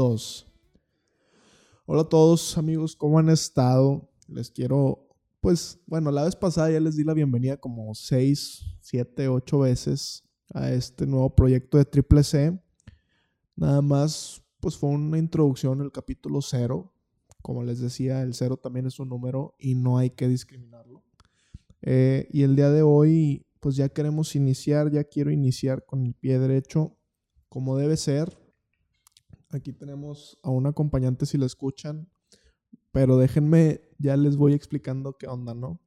2. Hola a todos amigos, ¿cómo han estado? Les quiero, pues, bueno, la vez pasada ya les di la bienvenida como 6, 7, 8 veces a este nuevo proyecto de Triple C. Nada más, pues fue una introducción el capítulo 0. Como les decía, el 0 también es un número y no hay que discriminarlo. Eh, y el día de hoy, pues ya queremos iniciar, ya quiero iniciar con el pie derecho como debe ser. Aquí tenemos a un acompañante si lo escuchan, pero déjenme, ya les voy explicando qué onda, ¿no?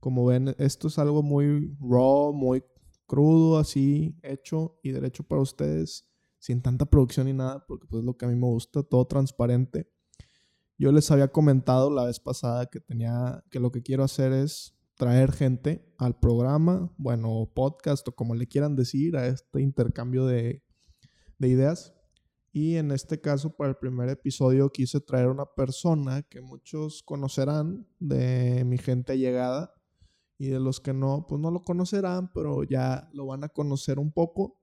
Como ven, esto es algo muy raw, muy crudo, así, hecho y derecho para ustedes, sin tanta producción ni nada, porque pues es lo que a mí me gusta, todo transparente. Yo les había comentado la vez pasada que tenía, que lo que quiero hacer es traer gente al programa, bueno, podcast o como le quieran decir, a este intercambio de, de ideas. Y en este caso, para el primer episodio, quise traer una persona que muchos conocerán de mi gente llegada. Y de los que no, pues no lo conocerán, pero ya lo van a conocer un poco.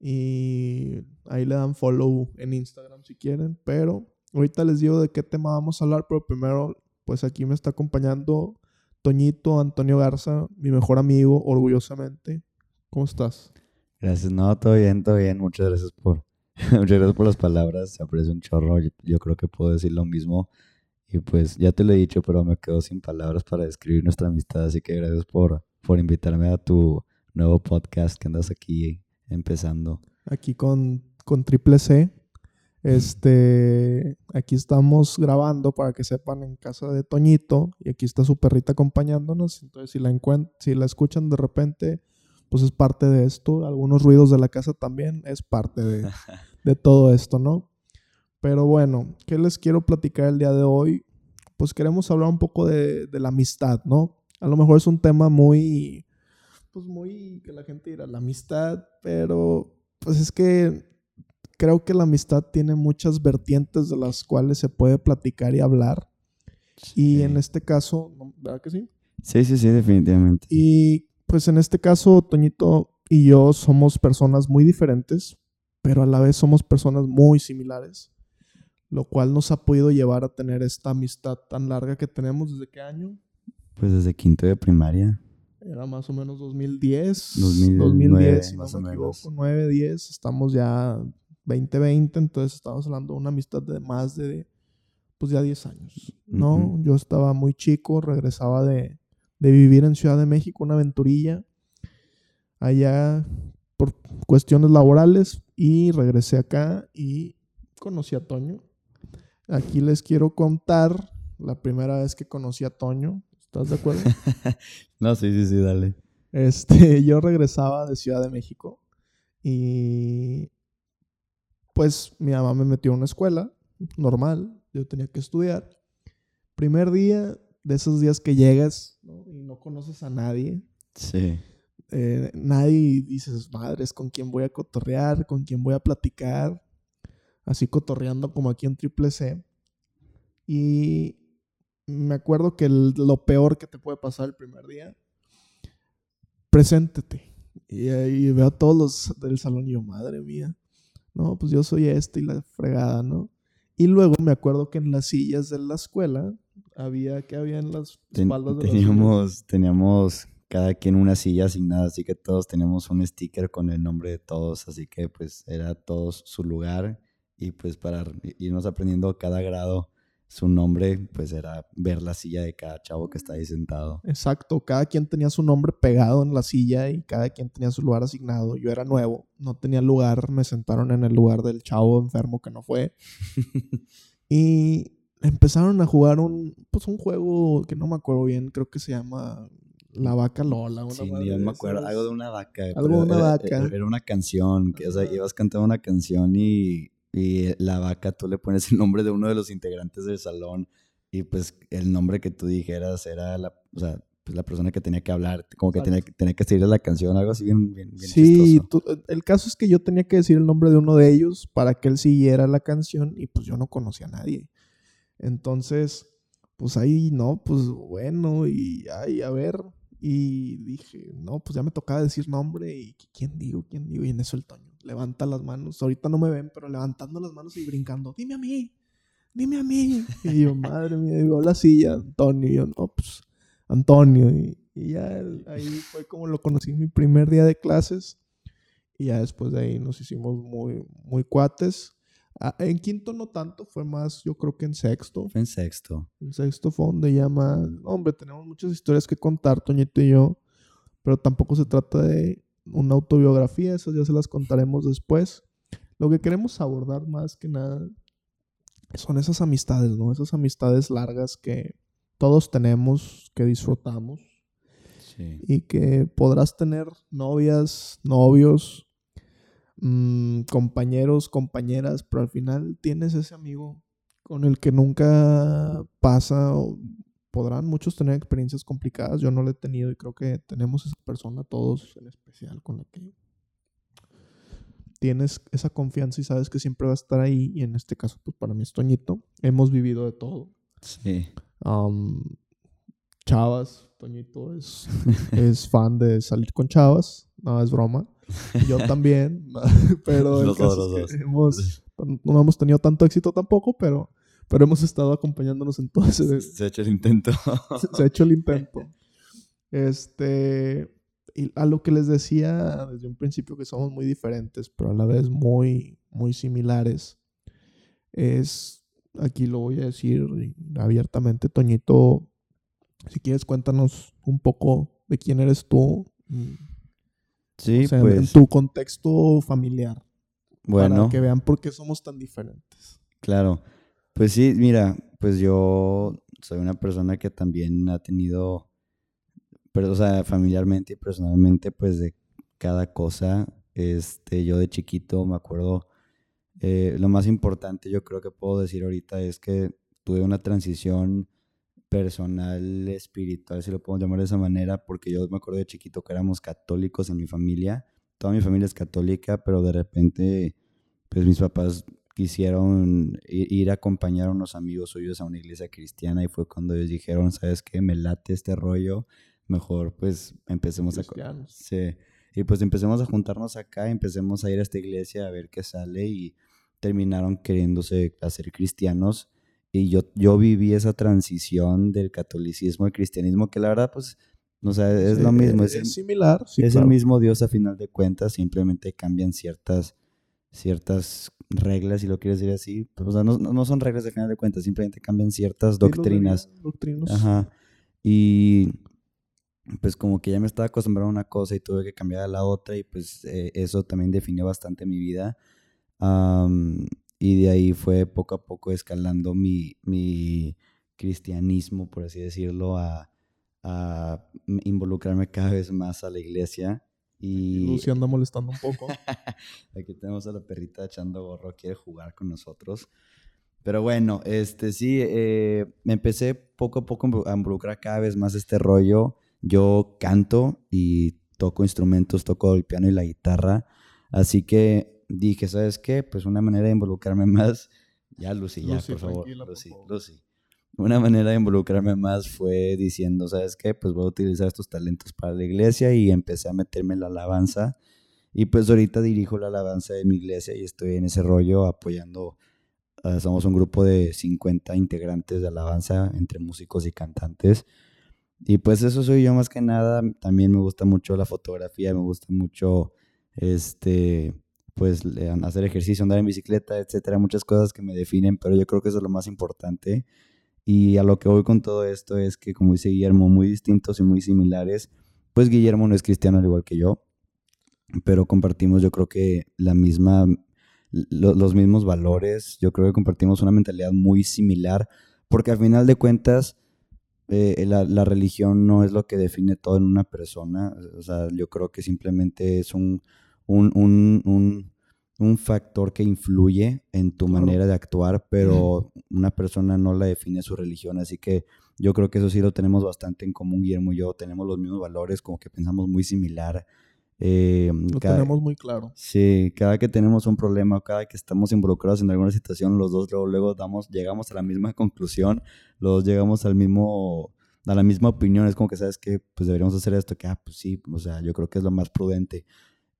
Y ahí le dan follow en Instagram si quieren. Pero ahorita les digo de qué tema vamos a hablar. Pero primero, pues aquí me está acompañando Toñito Antonio Garza, mi mejor amigo, orgullosamente. ¿Cómo estás? Gracias, no, todo bien, todo bien. Muchas gracias por, muchas gracias por las palabras. Se aprecia un chorro. Yo, creo que puedo decir lo mismo. Y pues ya te lo he dicho, pero me quedo sin palabras para describir nuestra amistad. Así que gracias por, por invitarme a tu nuevo podcast que andas aquí empezando. Aquí con, con Triple C. Este, aquí estamos grabando para que sepan en casa de Toñito y aquí está su perrita acompañándonos. Entonces, si la, si la escuchan de repente, pues es parte de esto. Algunos ruidos de la casa también es parte de, todo esto, ¿no? Pero bueno, ¿qué les quiero platicar el día de hoy? Pues queremos hablar un poco de, la amistad, ¿no? A lo mejor es un tema muy, pues muy, que la gente dirá, la amistad, pero pues es que creo que la amistad tiene muchas vertientes de las cuales se puede platicar y hablar. Y en este caso, ¿verdad que sí? Sí, sí, sí, definitivamente. Y pues en este caso, Toñito y yo somos personas muy diferentes, pero a la vez somos personas muy similares, lo cual nos ha podido llevar a tener esta amistad tan larga que tenemos desde qué año? Pues desde quinto de primaria. Era más o menos 2010. 2010, si no me equivoco, 9, 10. Estamos ya 2020, entonces estamos hablando de una amistad de más de, pues ya 10 años, ¿no? Yo estaba muy chico, regresaba de, de vivir en Ciudad de México, una aventurilla allá por cuestiones laborales y regresé acá y conocí a Toño. Aquí les quiero contar la primera vez que conocí a Toño. ¿Estás de acuerdo? no, sí, sí, sí, dale. Este, yo regresaba de Ciudad de México y pues mi mamá me metió a una escuela normal, yo tenía que estudiar. Primer día de esos días que llegas y no conoces a nadie. Sí. Eh, nadie dices, madres, ¿con quién voy a cotorrear? ¿Con quién voy a platicar? Así cotorreando como aquí en Triple C. Y me acuerdo que lo peor que te puede pasar el primer día, preséntete. Y ahí veo a todos los del salón y yo, madre mía, no, pues yo soy este y la fregada, ¿no? Y luego me acuerdo que en las sillas de la escuela había que había en las espaldas de teníamos, teníamos cada quien una silla asignada, así que todos teníamos un sticker con el nombre de todos, así que pues era todos su lugar y pues para irnos aprendiendo cada grado su nombre, pues era ver la silla de cada chavo que está ahí sentado. Exacto, cada quien tenía su nombre pegado en la silla y cada quien tenía su lugar asignado. Yo era nuevo, no tenía lugar, me sentaron en el lugar del chavo enfermo que no fue. y empezaron a jugar un, pues un juego que no me acuerdo bien, creo que se llama La Vaca Lola. Una sí, yo me acuerdo, algo de una vaca. Algo de una vaca. Era, una canción, que, o sea, ibas cantando una canción y, y la vaca, tú le pones el nombre de uno de los integrantes del salón y pues el nombre que tú dijeras era la, o sea, pues la persona que tenía que hablar, como que tenía, tenía, que seguir la canción, algo así bien, bien, bien Sí, el caso es que yo tenía que decir el nombre de uno de ellos para que él siguiera la canción y pues yo no conocía a nadie. Entonces, pues ahí, no, pues bueno, y ahí, a ver. Y dije, no, pues ya me tocaba decir nombre y ¿quién digo? ¿Quién digo? Y en eso el Toño. levanta las manos. Ahorita no me ven, pero levantando las manos y brincando. Dime a mí, dime a mí. Y yo, madre mía, y la silla, Antonio. Y yo, no, pues, Antonio. Y, ya ahí fue como lo conocí mi primer día de clases. Y ya después de ahí nos hicimos muy, muy cuates. Ah, en quinto no tanto, fue más, yo creo que en sexto. Fue en sexto. En sexto fue donde ya más, hombre, tenemos muchas historias que contar, Toñito y yo, pero tampoco se trata de una autobiografía, esas ya se las contaremos después. Lo que queremos abordar más que nada son esas amistades, ¿no? Esas amistades largas que todos tenemos, que disfrutamos. Sí. Y que podrás tener novias, novios, Mm, compañeros, compañeras, pero al final tienes ese amigo con el que nunca pasa. podrán muchos tener experiencias complicadas, yo no lo he tenido y creo que tenemos esa persona todos en especial con la que tienes esa confianza y sabes que siempre va a estar ahí. Y en este caso, pues para mí es Toñito. Hemos vivido de todo. Sí. chavas, Toñito es, es fan de salir con chavas. No, es broma. Yo también, pero los dos, Hemos, no hemos tenido tanto éxito tampoco, pero, pero hemos estado acompañándonos en todo ese... Se ha hecho el intento. se ha hecho el intento. Este, y a lo que les decía desde un principio que somos muy diferentes, pero a la vez muy, muy similares, es, aquí lo voy a decir abiertamente, Toñito, si quieres cuéntanos un poco de quién eres tú, Sí, En pues tu contexto familiar. Bueno. Para que vean por qué somos tan diferentes. Claro. Pues sí, mira, pues yo soy una persona que también ha tenido, pero, o sea, familiarmente y personalmente, pues de cada cosa. Este, yo de chiquito me acuerdo, eh, lo más importante yo creo que puedo decir ahorita es que tuve una transición personal, espiritual, si lo podemos llamar de esa manera, porque yo me acuerdo de chiquito que éramos católicos en mi familia. Toda mi familia es católica, pero de repente, pues mis papás quisieron ir, a acompañar a unos amigos suyos a una iglesia cristiana y fue cuando ellos dijeron, ¿sabes qué? Me late este rollo, mejor pues empecemos a... Sí. Y pues empecemos a juntarnos acá, empecemos a ir a esta iglesia a ver qué sale y terminaron queriéndose hacer cristianos y yo, yo viví esa transición del catolicismo al cristianismo, que la verdad, pues, no sé, es lo mismo. Es, similar. es el mismo Dios a final de cuentas, simplemente cambian ciertas, ciertas reglas, si lo quieres decir así. Pues, o sea, no, no, son reglas de final de cuentas, simplemente cambian ciertas doctrinas. Doctrinas. Ajá. Y pues como que ya me estaba acostumbrando a una cosa y tuve que cambiar a la otra y pues eh, eso también definió bastante mi vida y de ahí fue poco a poco escalando mi, mi cristianismo, por así decirlo, a, a involucrarme cada vez más a la iglesia. Y Lucy anda molestando un poco. Aquí tenemos a la perrita echando gorro, quiere jugar con nosotros. Pero bueno, este sí, eh, me empecé poco a poco a involucrar cada vez más este rollo. Yo canto y toco instrumentos, toco el piano y la guitarra. Así que dije, ¿sabes qué? Pues una manera de involucrarme más, ya Lucy, ya, por favor, Lucy, Lucy. Una manera de involucrarme más fue diciendo, ¿sabes qué? Pues voy a utilizar estos talentos para la iglesia y empecé a meterme en la alabanza. Y pues ahorita dirijo la alabanza de mi iglesia y estoy en ese rollo apoyando. Ah, somos un grupo de 50 integrantes de alabanza entre músicos y cantantes. Y pues eso soy yo más que nada. También me gusta mucho la fotografía, me gusta mucho este pues hacer ejercicio, andar en bicicleta, etcétera, muchas cosas que me definen, pero yo creo que eso es lo más importante. Y a lo que voy con todo esto es que, como dice Guillermo, muy distintos y muy similares, pues Guillermo no es cristiano al igual que yo, pero compartimos yo creo que la misma, los mismos valores, yo creo que compartimos una mentalidad muy similar, porque al final de cuentas, eh, la, la, religión no es lo que define todo en una persona, o sea, yo creo que simplemente es un, un, un, factor que influye en tu manera de actuar, pero una persona no la define su religión, así que yo creo que eso sí lo tenemos bastante en común, Guillermo y yo, tenemos los mismos valores, como que pensamos muy similar. Eh, lo tenemos muy claro. Sí, cada que tenemos un problema, cada que estamos involucrados en alguna situación, los dos luego, luego damos, llegamos a la misma conclusión, los dos llegamos al mismo, a la misma opinión, es como que sabes que pues deberíamos hacer esto, que ah, pues sí, o sea, yo creo que es lo más prudente.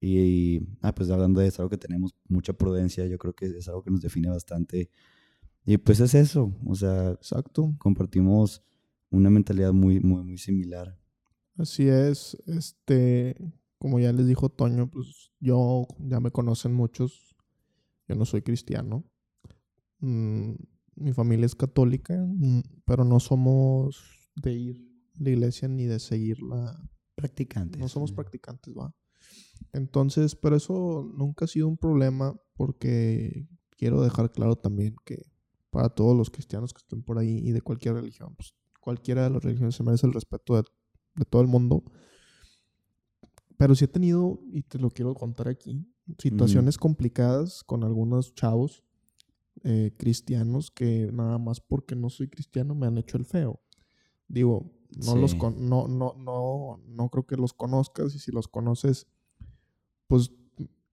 Y, ah, pues hablando de eso, algo que tenemos mucha prudencia, yo creo que es algo que nos define bastante. Y pues es eso, o sea, Exacto. compartimos una mentalidad muy, muy, muy similar. Así es, este, como ya les dijo Toño, pues yo, ya me conocen muchos, yo no soy cristiano, Mm, mi familia es católica, mm, pero no somos de ir a la iglesia ni de seguirla, Practicantes. no somos practicantes, va. Entonces, pero eso nunca ha sido un problema porque quiero dejar claro también que para todos los cristianos que estén por ahí y de cualquier religión, pues cualquiera de las religiones se merece el respeto de, de todo el mundo. Pero sí he tenido, y te lo quiero contar aquí, situaciones complicadas con algunos chavos eh, cristianos que nada más porque no soy cristiano me han hecho el feo. Digo, no los Sí. con- no, no, no, no creo que los conozcas y si los conoces, pues,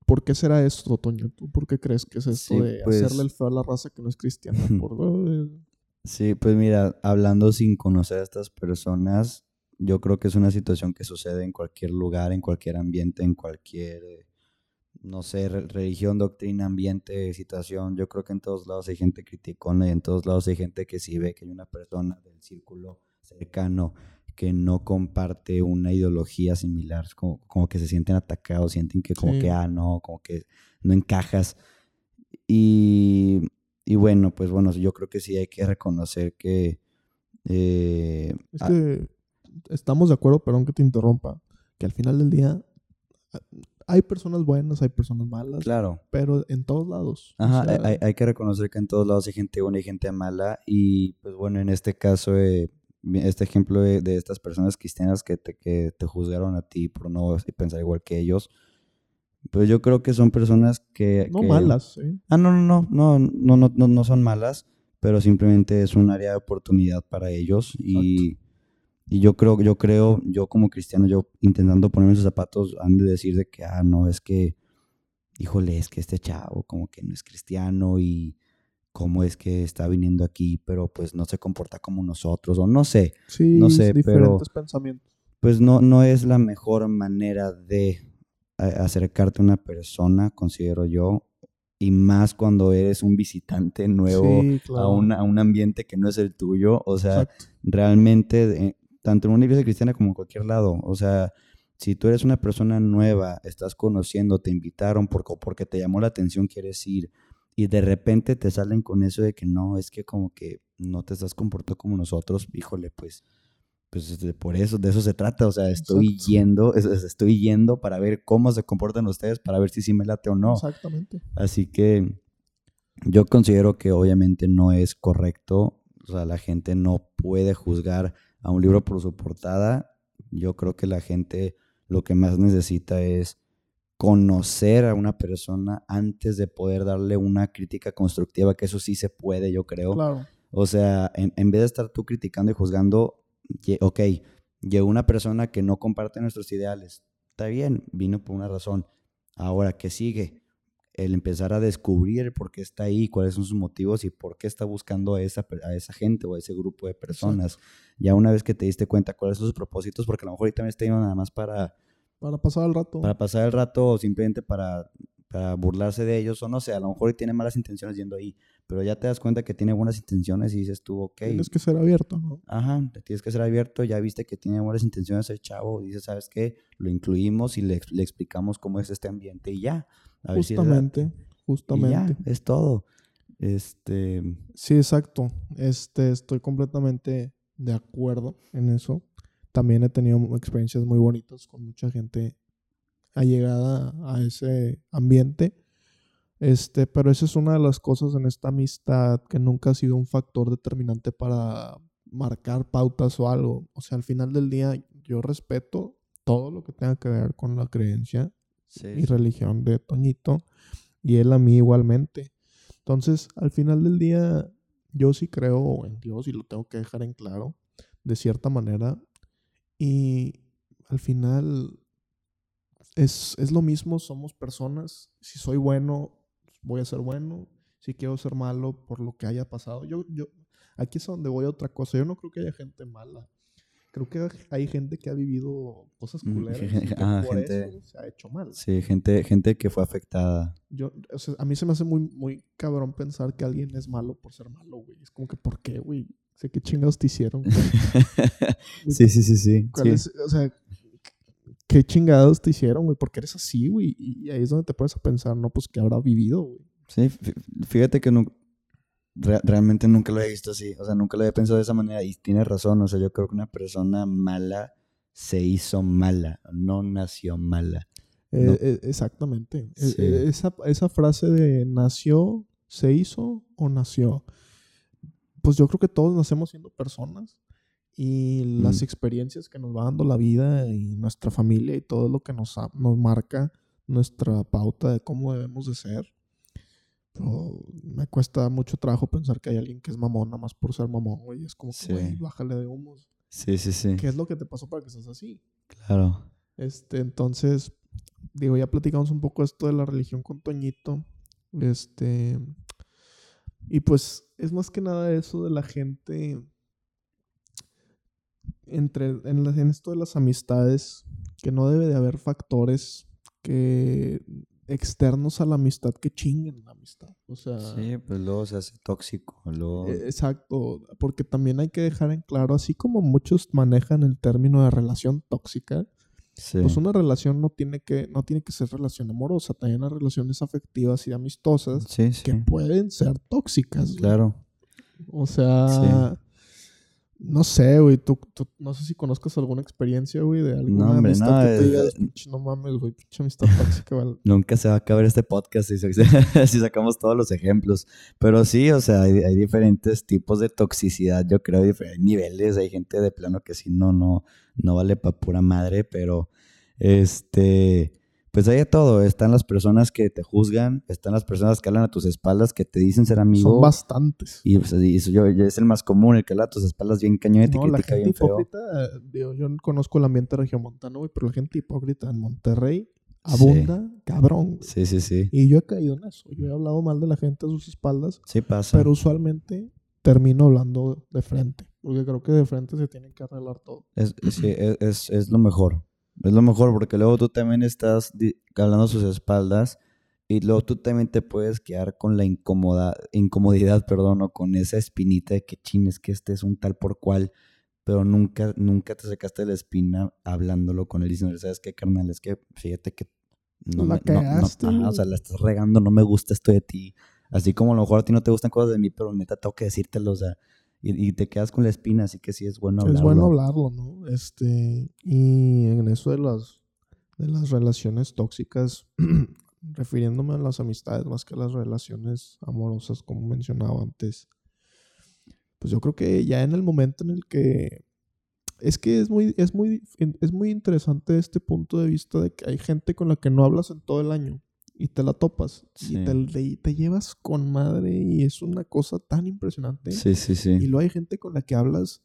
¿por qué será esto, Toño? ¿Tú por qué crees que es esto Sí, de pues- hacerle el feo a la raza que no es cristiana? Por, eh, Sí, pues mira, hablando sin conocer a estas personas, yo creo que es una situación que sucede en cualquier lugar, en cualquier ambiente, en cualquier, eh, no sé, re- religión, doctrina, ambiente, situación. Yo creo que en todos lados hay gente criticona y en todos lados hay gente que si ve que hay una persona del círculo cercano que no comparte una ideología similar, como, como que se sienten atacados, sienten que como Sí. que, ah, no, como que no encajas. Y, y bueno, pues bueno, yo creo que sí hay que reconocer que... eh, es que estamos de acuerdo, perdón que te interrumpa, que al final del día ah, hay personas buenas, hay personas malas, claro. pero en todos lados. o Ajá, sea, hay, hay- que reconocer que en todos lados hay gente buena y gente mala. Y pues bueno, en este caso, eh, este ejemplo de, de estas personas cristianas que te, que te, juzgaron a ti por no pensar igual que ellos, pues yo creo que son personas que... No que, malas, ¿eh? Ah, no, no, no, no, no, no, no, son malas, pero simplemente es un área de oportunidad para ellos y, y... yo creo, yo creo, yo como cristiano, yo intentando ponerme sus zapatos, han de decir de que, ah, no, es que, híjole, es que este chavo como que no es cristiano y, cómo es que está viniendo aquí, pero pues no se comporta como nosotros, o no sé, Sí, No sé, diferentes pero- pensamientos. pues no, no es la mejor manera de a- acercarte a una persona, considero yo, y más cuando eres un visitante nuevo Sí, a, un, a un ambiente que no es el tuyo. O sea, Exacto. realmente, eh, tanto en una iglesia cristiana como en cualquier lado, o sea, si tú eres una persona nueva, estás conociendo, te invitaron porque, porque te llamó la atención, quieres ir, y de repente te salen con eso de que no, es que como que no te estás comportando como nosotros, híjole, pues, pues por eso, de eso se trata, o sea, estoy Exacto. yendo, es- es- estoy yendo para ver cómo se comportan ustedes, para ver si sí me late o no. Exactamente. Así que yo considero que obviamente no es correcto, o sea, la gente no puede juzgar a un libro por su portada. Yo creo que la gente lo que más necesita es conocer a una persona antes de poder darle una crítica constructiva, que eso sí se puede, yo creo. Claro. O sea, en, en vez de estar tú criticando y juzgando, ok, llegó una persona que no comparte nuestros ideales. Está bien, vino por una razón. Ahora, ¿qué sigue? El empezar a descubrir por qué está ahí, cuáles son sus motivos y por qué está buscando a esa, a esa gente o a ese grupo de personas. Ya una vez que te diste cuenta cuáles son sus propósitos, porque a lo mejor ahorita me está yendo nada más para, Para pasar el rato. para pasar el rato o simplemente para, para burlarse de ellos, o no sé, a lo mejor tiene malas intenciones yendo ahí, pero ya te das cuenta que tiene buenas intenciones y dices tú, ok, Tienes que ser abierto, ¿no? Ajá, te tienes que ser abierto, ya viste que tiene buenas intenciones el chavo, dices, ¿sabes qué? Lo incluimos y le, le explicamos cómo es este ambiente y ya. A ver si le late. Justamente. Y ya, Justamente. es todo. Este, Sí, exacto. Este, estoy completamente de acuerdo en eso. También he tenido experiencias muy bonitas con mucha gente allegada a ese ambiente. Este, pero esa es una de las cosas en esta amistad que nunca ha sido un factor determinante para marcar pautas o algo. O sea, al final del día yo respeto todo lo que tenga que ver con la creencia y religión de Toñito y él a mí igualmente. Entonces, al final del día, yo sí creo en Dios y lo tengo que dejar en claro, de cierta manera. Y al final es, es lo mismo, somos personas. Si soy bueno, voy a ser bueno. Si quiero ser malo por lo que haya pasado. Yo, yo, aquí es donde voy a otra cosa. Yo no creo que haya gente mala. creo que hay gente que ha vivido cosas Mm, culeras que ah, por gente- eso se ha hecho mal. Sí, gente, gente que fue afectada. Yo, o sea, a mí se me hace muy, muy cabrón pensar que alguien es malo por ser malo, güey. Es como que, ¿por qué, güey? Sé qué chingados te hicieron. sí, sí, sí, sí. ¿Cuál sí. es- o sea, ¿qué chingados te hicieron, güey? ¿Por qué eres así, güey? Y ahí es donde te puedes a pensar, ¿no? Pues que habrá vivido, güey. Sí, fí- fíjate que re- realmente nunca lo he visto así, o sea, nunca lo había pensado de esa manera y tienes razón, o sea, yo creo que una persona mala se hizo mala, no nació mala. Eh, No. eh, exactamente. Sí. eh, esa, esa frase de nació, se hizo o nació. Pues yo creo que todos nacemos siendo personas y las Mm. experiencias que nos va dando la vida y nuestra familia y todo lo que nos, nos marca nuestra pauta de cómo debemos de ser. Pero me cuesta mucho trabajo pensar que hay alguien que es mamón nada más por ser mamón, güey. Es como que, Sí. güey, bájale de humos. Sí, sí, sí, ¿Qué es lo que te pasó para que seas así? claro. Este, entonces, digo, ya platicamos un poco esto de la religión con Toñito. Este, y pues es más que nada eso de la gente entre en, la- en esto de las amistades, que no debe de haber factores que externos a la amistad que chinguen la amistad. O sea, Sí, pues luego se hace tóxico, luego... eh, Exacto, porque también hay que dejar en claro, así como muchos manejan el término de relación tóxica, sí, pues una relación no tiene que, no tiene que ser relación amorosa, también hay relaciones afectivas y amistosas sí, sí, que pueden ser tóxicas. güey. claro. O sea, no sé, güey, tú, tú- no sé si conozcas alguna experiencia, güey, de alguna No, hombre, amistad no, que tú es- digas, "Pinche, no mames, güey, pinche amistad tóxica, ¿vale? Nunca se va a acabar este podcast si sacamos todos los ejemplos. Pero sí, o sea, hay, hay diferentes tipos de toxicidad, yo creo, diferentes niveles. Hay gente de plano que sí, no, no, no vale para pura madre, pero este, pues hay de todo. Están las personas que te juzgan, están las personas que hablan a tus espaldas, que te dicen ser amigo. Son bastantes. Y, pues, y eso yo, yo- es el más común, el que habla a tus espaldas bien cañón y te No, la critica gente bien feo. hipócrita, digo, yo no conozco el ambiente regiomontano, güey, pero la gente hipócrita en Monterrey Sí. abunda cabrón. güey. Sí, sí, sí. Y yo he caído en eso. Yo he hablado mal de la gente a sus espaldas, Sí pasa. pero usualmente termino hablando de frente. Porque creo que de frente se tienen que arreglar todo. Es, sí, es, es, es lo mejor. Es lo mejor porque luego tú también estás hablando a sus espaldas y luego tú también te puedes quedar con la incomoda, incomodidad, perdón, o con esa espinita de que chines que este es un tal por cual, pero nunca, nunca te sacaste la espina hablándolo con él diciendo, ¿sabes qué, carnal? Es que fíjate que no, La me- no- o sea, la estás regando, no me gusta esto de ti. Así como a lo mejor a ti no te gustan cosas de mí, pero neta tengo que decírtelo, o sea, y, y te quedas con la espina, así que sí es bueno hablarlo. Es bueno hablarlo, ¿no? Este, y en eso de las, de las relaciones tóxicas, refiriéndome a las amistades más que a las relaciones amorosas, como mencionaba antes, pues yo creo que ya en el momento en el que es que es muy, es muy, es muy interesante este punto de vista de que hay gente con la que no hablas en todo el año y te la topas Sí. y te, te- llevas con madre y es una cosa tan impresionante. Sí, sí, sí. Y luego hay gente con la que hablas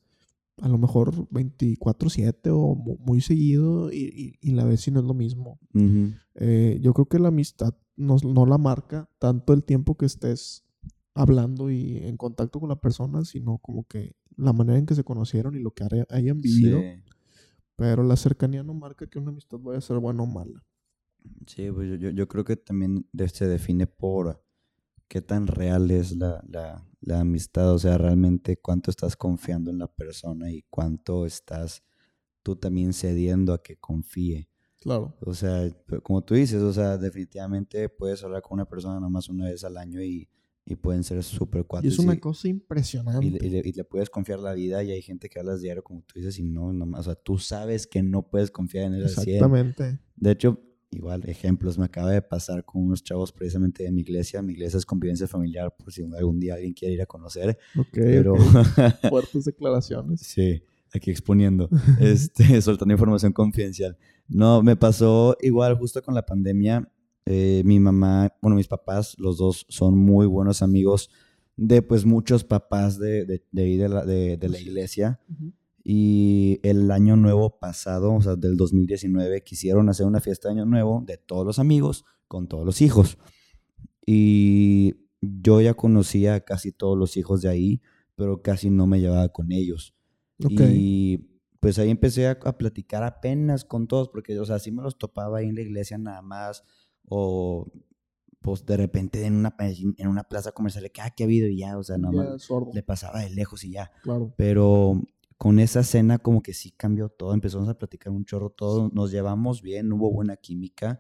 a lo mejor 24/7 o mu- muy seguido y, y- y la ves y no es lo mismo. Eh, yo creo que la amistad no, no la marca tanto el tiempo que estés hablando y en contacto con la persona, sino como que la manera en que se conocieron y lo que haya- hayan vivido. Sí. Pero la cercanía no marca que una amistad vaya a ser buena o mala. Sí, pues yo, yo, creo que también se define por qué tan real es la, la, la amistad, o sea, realmente cuánto estás confiando en la persona y cuánto estás tú también cediendo a que confíe. Claro. O sea, como tú dices, o sea, definitivamente puedes hablar con una persona nomás una vez al año y, y pueden ser súper Y cuates. es una y- cosa y, impresionante. le, y le- y le puedes confiar la vida y hay gente que hablas diario como tú dices y no, nomás, o sea, tú sabes que no puedes confiar en él al 100. Exactamente. De hecho, igual, ejemplos, me acaba de pasar con unos chavos precisamente de mi iglesia. Mi iglesia es convivencia familiar, por si algún día alguien quiere ir a conocer. Ok, Pero, ok. Fuertes declaraciones. sí, aquí exponiendo, este, soltando información confidencial. No, me pasó igual justo con la pandemia. eh, mi mamá, bueno, mis papás, los dos son muy buenos amigos de pues muchos papás de, de, de la, de, de la Sí. iglesia. Ujú. Y el año nuevo pasado, o sea, del 2019, quisieron hacer una fiesta de año nuevo de todos los amigos con todos los hijos. Y yo ya conocía a casi todos los hijos de ahí, pero casi no me llevaba con ellos. Ok. Y pues ahí empecé a, a platicar apenas con todos, porque, o sea, sí me los topaba ahí en la iglesia nada más, o pues de repente en una, en una plaza comercial, que, ah, ¿qué ha habido? Y ya, o sea, nada más sordo. le pasaba de lejos y ya. Claro. Pero con esa cena como que sí cambió todo, empezamos a platicar un chorro todo, nos llevamos bien, hubo buena química,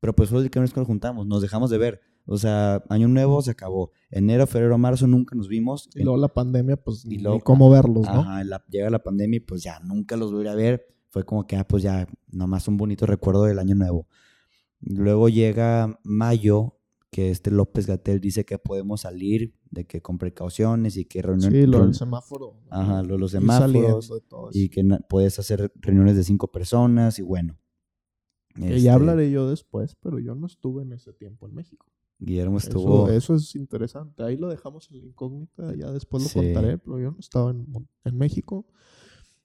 pero pues fue el que nos juntamos, nos dejamos de ver. O sea, año nuevo se acabó. Enero, febrero, marzo nunca nos vimos. Y luego la pandemia, pues Y ni luego- cómo verlos, ¿no? Ajá, la- llega la pandemia y pues ya nunca los volví a ver. Fue como que, ah, pues ya, nomás un bonito recuerdo del año nuevo. Luego llega mayo, que este López Gatel dice que podemos salir, de que con precauciones y que reunión, Sí, lo del semáforo. Ajá, lo de los semáforos y que puedes hacer reuniones de cinco personas y bueno. Que Este, ya hablaré yo después, pero yo no estuve en ese tiempo en México. Guillermo estuvo... Eso, eso es interesante. Ahí lo dejamos en la incógnita, ya después lo Sí. contaré, pero yo no estaba en, en México.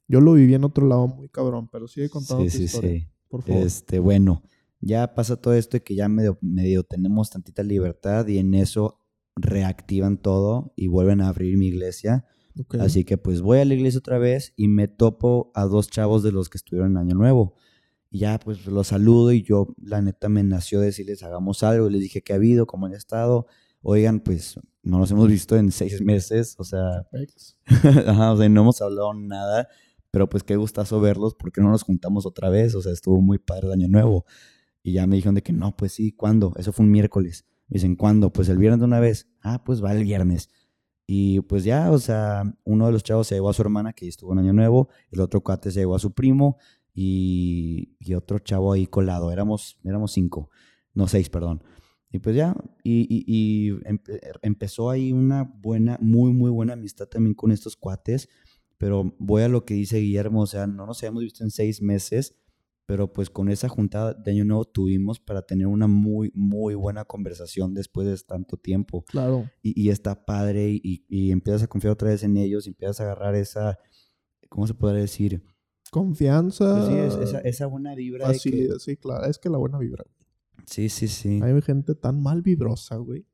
Yo lo viví en otro lado muy cabrón, pero sigue contando Sí, tu sí, historia, sí. por favor. Este, bueno, ya pasa todo esto y que ya medio, medio tenemos tantita libertad y en eso reactivan todo y vuelven a abrir mi iglesia. Así que pues voy a la iglesia otra vez y me topo a dos chavos de los que estuvieron en Año Nuevo. Y ya pues los saludo y yo la neta me nació decirles hagamos algo. Les dije que ha habido, cómo han estado. Oigan, pues no nos hemos visto en seis meses, o sea. Ajá, o sea, no hemos hablado nada, pero pues qué gustazo verlos, porque no nos juntamos otra vez? O sea, estuvo muy padre el año nuevo. Y ya me dijeron de que no, pues sí, ¿cuándo? Eso fue un miércoles. Me dicen, ¿cuándo? Pues el viernes de una vez. Ah, pues va el viernes. Y pues ya, o sea, uno de los chavos se llevó a su hermana que estuvo en Año Nuevo, el otro cuate se llevó a su primo y, otro chavo ahí colado. Éramos, éramos cinco, no seis, perdón. Y pues ya, y, y- y empe- empezó ahí una buena, muy, muy buena amistad también con estos cuates. Pero voy a lo que dice Guillermo, o sea, no nos habíamos visto en seis meses, pero pues con esa juntada de Año Nuevo tuvimos para tener una muy, muy buena conversación después de tanto tiempo. Claro. Y, y está padre y, y empiezas a confiar otra vez en ellos, y empiezas a agarrar esa, ¿cómo se podría decir? Confianza. Pues sí, es- esa, esa buena vibra. que- facilidad. Sí, claro. Es que la buena vibra. sí, sí, sí. Hay gente tan mal vibrosa, güey.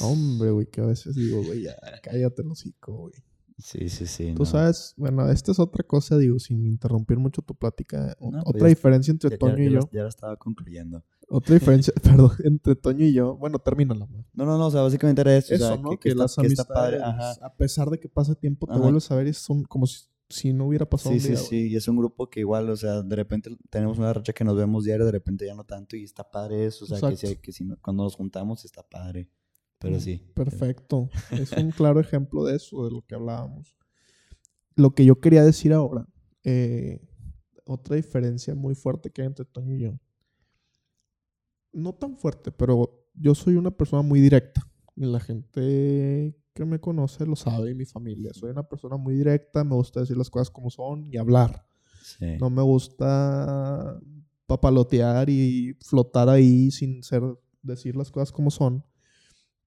Hombre, güey, que a veces digo, güey, ya, cállate el hocico, güey. Sí, sí, sí. Tú no. sabes, bueno, esta es otra cosa, digo, sin interrumpir mucho tu plática. o- No, pues otra ya- diferencia entre Ya- Toño ya y yo. ya la estaba concluyendo. Otra diferencia, perdón, entre Toño y yo. Bueno, termínala. No, no, no, o sea, básicamente era eso. o Eso, sea, ¿no? que, Que, que las está, que amistades, padre. A pesar de que pase tiempo, te Ajá. vuelves a ver y son como si, si no hubiera pasado Sí, un sí, día. güey. sí. Y es un grupo que igual, o sea, de repente tenemos una racha que nos vemos diario, de repente ya no tanto, y está padre eso. O sea, que, sí- que si no- cuando nos juntamos está padre. Pero Mm, sí. Perfecto. Es un claro ejemplo de eso, de lo que hablábamos. Lo que yo quería decir ahora, eh, otra diferencia muy fuerte que hay entre Toño y yo. No tan fuerte, pero yo soy una persona muy directa. Y la gente que me conoce lo sabe, y mi familia. Soy una persona muy directa, me gusta decir las cosas como son y hablar. Sí. No me gusta papalotear y flotar ahí sin ser, decir las cosas como son.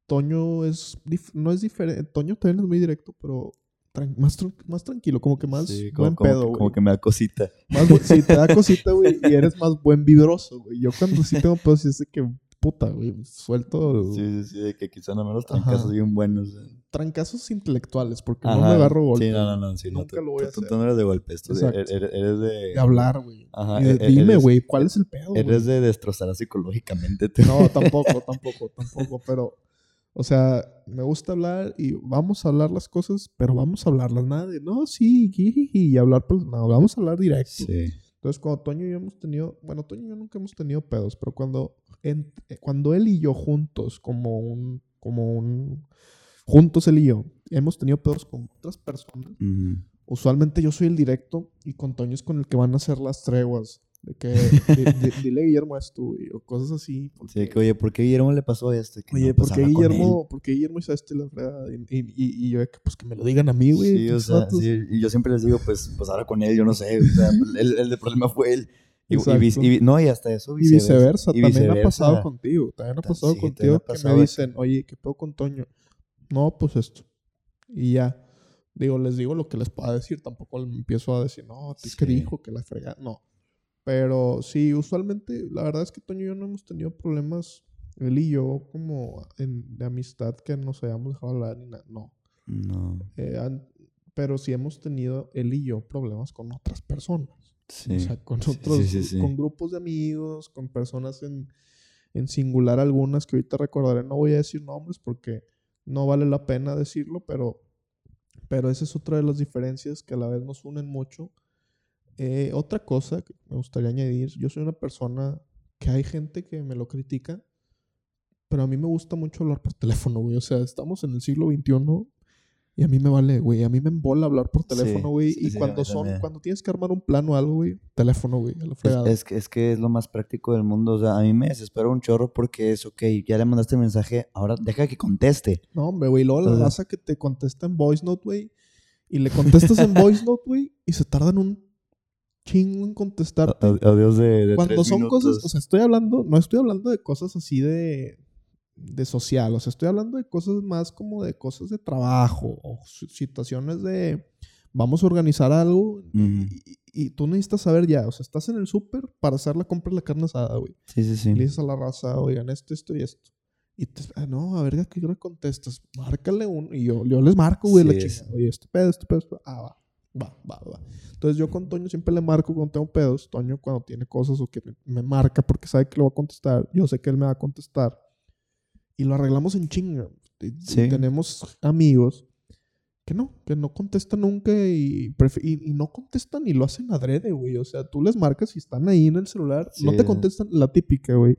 Toño es, no es diferente, Toño también es muy directo, pero tran- más, más tranquilo, como que más Sí, como, buen como pedo, güey. como que me da cosita. Más sí, te da cosita, güey, y eres más buen vibroso, güey. Yo cuando sí tengo pedos, sí sé que, puta, güey, suelto Sí, sí, sí, de que quizá no menos Ajá. trancazos bien buenos. eh. trancazos intelectuales, porque no me agarro golpes. Sí, no, no, no. Sí, no, Nunca tú, lo voy a tú- tú hacer. no eres de golpes. Tú eres, de... De hablar, güey. Ajá, Y de- e- e- dime, güey, ¿cuál es el pedo, güey? Eres de destrozar psicológicamente. tú. No, tampoco, tampoco, tampoco, pero, o sea, me gusta hablar y vamos a hablar las cosas, pero vamos a hablarlas, nada de, no, sí, y hablar, pues, no, vamos a hablar directo. Sí. Entonces, cuando Toño y yo hemos tenido, bueno, Toño y yo nunca hemos tenido pedos, pero cuando, en- eh, cuando él y yo juntos, como un, como un, juntos él y yo, hemos tenido pedos con otras personas, usualmente yo soy el directo y con Toño es con el que van a hacer las treguas. De que di- di- dile a Guillermo esto, güey, o cosas así. Sí, porque- que, oye, ¿por qué Guillermo le pasó esto? Que, Oye, no, pues, ¿por qué. Guillermo, ¿por qué Guillermo hizo esto y la fregada? Y, y, y- y yo, de pues que me lo digan a mí, güey. Sí, o pinches sea, vatos. sí, y yo siempre les digo, pues, pues ahora con él, yo no sé, o sea, el, el de problema fue él. Y, no, y hasta eso, Y viceversa, Y también ha viceversa. pasado contigo. También ha pasado sí, contigo que pasado me de dicen, oye, ¿qué pedo con Toño? No, pues esto. Y ya. Digo, les digo lo que les pueda decir. Tampoco empiezo a decir, no, es que dijo que la fregada. No. Pero sí, usualmente, la verdad es que Toño y yo no hemos tenido problemas, él y yo, como en- de amistad que nos hayamos dejado hablar ni nada. No. No. Eh, han- pero sí hemos tenido él y yo problemas con otras personas. Sí. O sea, con otros, sí, sí, sí. con grupos de amigos, con personas en, en singular algunas que ahorita recordaré. No voy a decir nombres porque no vale la pena decirlo, pero, pero esa es otra de las diferencias que a la vez nos unen mucho. Eh, otra cosa que me gustaría añadir, yo soy una persona que hay gente que me lo critica, pero a mí me gusta mucho hablar por teléfono, güey. O sea, estamos en el siglo XXI y a mí me vale, güey. A mí me embola hablar por teléfono, güey. sí, y sí, a cuando son, también. cuando tienes que armar un plano o algo, güey, teléfono, güey, Es, es que, es que es lo más práctico del mundo. O sea, a mí me desespera un chorro porque es, ok, ya le mandaste el mensaje, ahora deja que conteste. No, hombre, güey. Luego la raza que te contesta en voice note, güey. Y le contestas en voice note, güey. Y se tardan un chingo en a- Adiós de, de Cuando tres son cosas, o sea, estoy hablando, no estoy hablando de cosas así de, de social, o sea, estoy hablando de cosas más como de cosas de trabajo o si- situaciones de vamos a organizar algo y, y tú necesitas saber ya, o sea, estás en el súper para hacer la compra de la carne asada, güey. Sí, sí, sí. Le dices a la raza, oigan, esto, esto y esto. Y te, ah, no, a ver, ¿a qué hora contestas? Márcale uno. Y yo, yo les marco, güey, la Sí, es- chingada. Oye, este pedo, este pedo, este pedo. Ah, va. Va, va, va. Entonces yo con Toño siempre le marco cuando tengo pedos. Toño cuando tiene cosas o que me- me marca porque sabe que le voy a contestar. Yo sé que él me va a contestar. Y lo arreglamos en chinga. Y Sí. tenemos amigos que no, que no contestan nunca y, y, y no contestan y lo hacen adrede, güey. O sea, tú les marcas y están ahí en el celular, no te contestan, la típica, güey.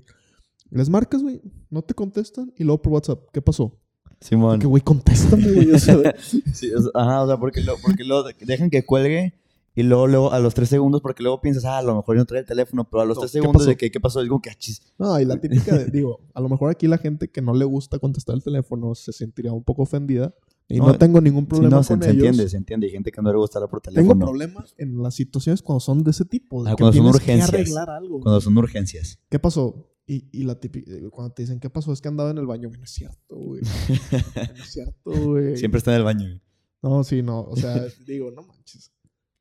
Les marcas, güey, no te contestan y luego por WhatsApp, ¿qué pasó? Simón. Que, güey, contéstame, güey. O sea, Sí, o sea, ajá, o sea, porque, lo, porque luego dejan que cuelgue y luego, luego a los tres segundos, porque luego piensas, ah, a lo mejor yo no trae el teléfono, pero a los No, tres ¿qué segundos pasó? de que, ¿qué pasó? Digo que, ah, chis. no, y la típica, de- digo, a lo mejor aquí la gente que no le gusta contestar el teléfono se sentiría un poco ofendida. Y no, No, tengo ningún problema no, se, con se ellos. entiende, se entiende. Hay gente que no le gusta hablar por Tengo teléfono. problemas en las situaciones cuando son de ese tipo. De Ah, que cuando son urgencias. que arreglar algo. Cuando son urgencias. ¿Qué pasó? Y, y la típica, cuando te dicen, ¿qué pasó? Es que andaba en el baño. No es cierto, güey. No es cierto, güey. Siempre está en el baño. güey. No, sí, no. O sea, digo, no manches.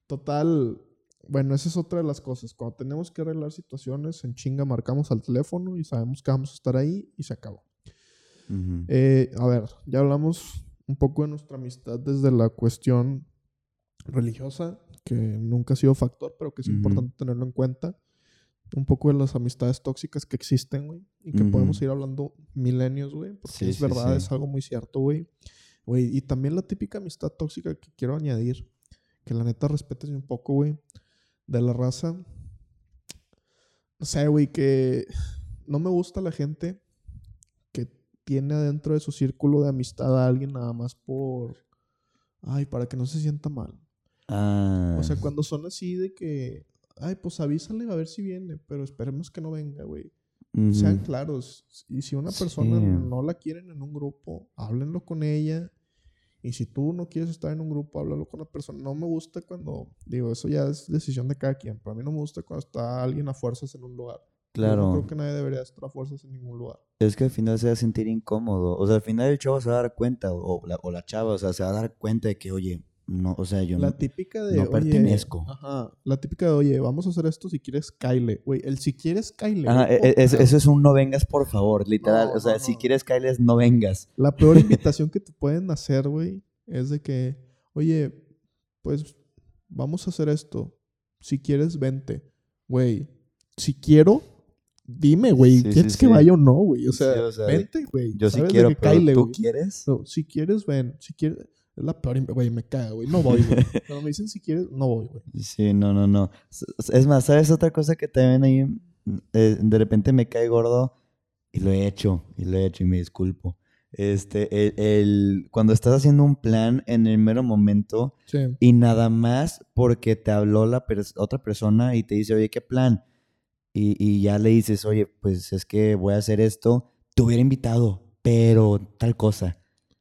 Total. Bueno, esa es otra de las cosas. Cuando tenemos que arreglar situaciones, en chinga marcamos al teléfono y sabemos que vamos a estar ahí y se acabó. Eh, a ver, ya hablamos un poco de nuestra amistad desde la cuestión religiosa, que nunca ha sido factor, pero que es importante tenerlo en cuenta. Un poco de las amistades tóxicas que existen, güey, y que podemos ir hablando milenios, güey, porque Sí, es sí, verdad, sí. es algo muy cierto, güey. Güey, y también la típica amistad tóxica que quiero añadir, que la neta respetes un poco, güey, de la raza. No sé, güey, que no me gusta la gente que tiene adentro de su círculo de amistad a alguien nada más por... Ay, para que no se sienta mal. Ah. O sea, cuando son así de que... Ay, pues avísale a ver si viene, pero esperemos que no venga, güey. Sean claros. Y si una persona Sí. no la quieren en un grupo, háblenlo con ella. Y si tú no quieres estar en un grupo, háblalo con la persona. No me gusta cuando, digo, eso ya es decisión de cada quien. Pero a mí no me gusta cuando está alguien a fuerzas en un lugar. Yo Claro. no creo que nadie debería estar a fuerzas en ningún lugar. Es que al final se va a sentir incómodo. O sea, al final el chavo se va a dar cuenta, o la, o la chava, o sea, se va a dar cuenta de que, oye, no, o sea, yo La no. típica de. no oye, pertenezco. Ajá. La típica de, oye, vamos a hacer esto si quieres, Kyle. Güey, el si quieres, Kyle. Ajá, e- e- es- eso es un no vengas, por favor, literal. No, o sea, no, si quieres Kyles, no vengas. La peor invitación que te pueden hacer, güey, es de que, oye, pues vamos a hacer esto. Si quieres, vente. Güey, si quiero, dime, güey. Sí, ¿Quieres sí, que sí. vaya o no, güey? O sea, Sí, o sea, vente, güey. Yo sí quiero, que pero cáele, ¿tú güey. quieres? No, si quieres, ven. Si quieres, es la peor, güey, me caga, güey. No voy, güey. Cuando me dicen si quieres, no voy, güey. Sí, no, no, no. Es más, ¿sabes otra cosa que también ahí eh, de repente me cae gordo? Y lo he hecho, y lo he hecho, y me disculpo. Este, el, el- cuando estás haciendo un plan en el mero momento Sí. y nada más porque te habló la pers- otra persona y te dice, oye, ¿qué plan? Y, y ya le dices, oye, pues es que voy a hacer esto, te hubiera invitado, pero tal cosa.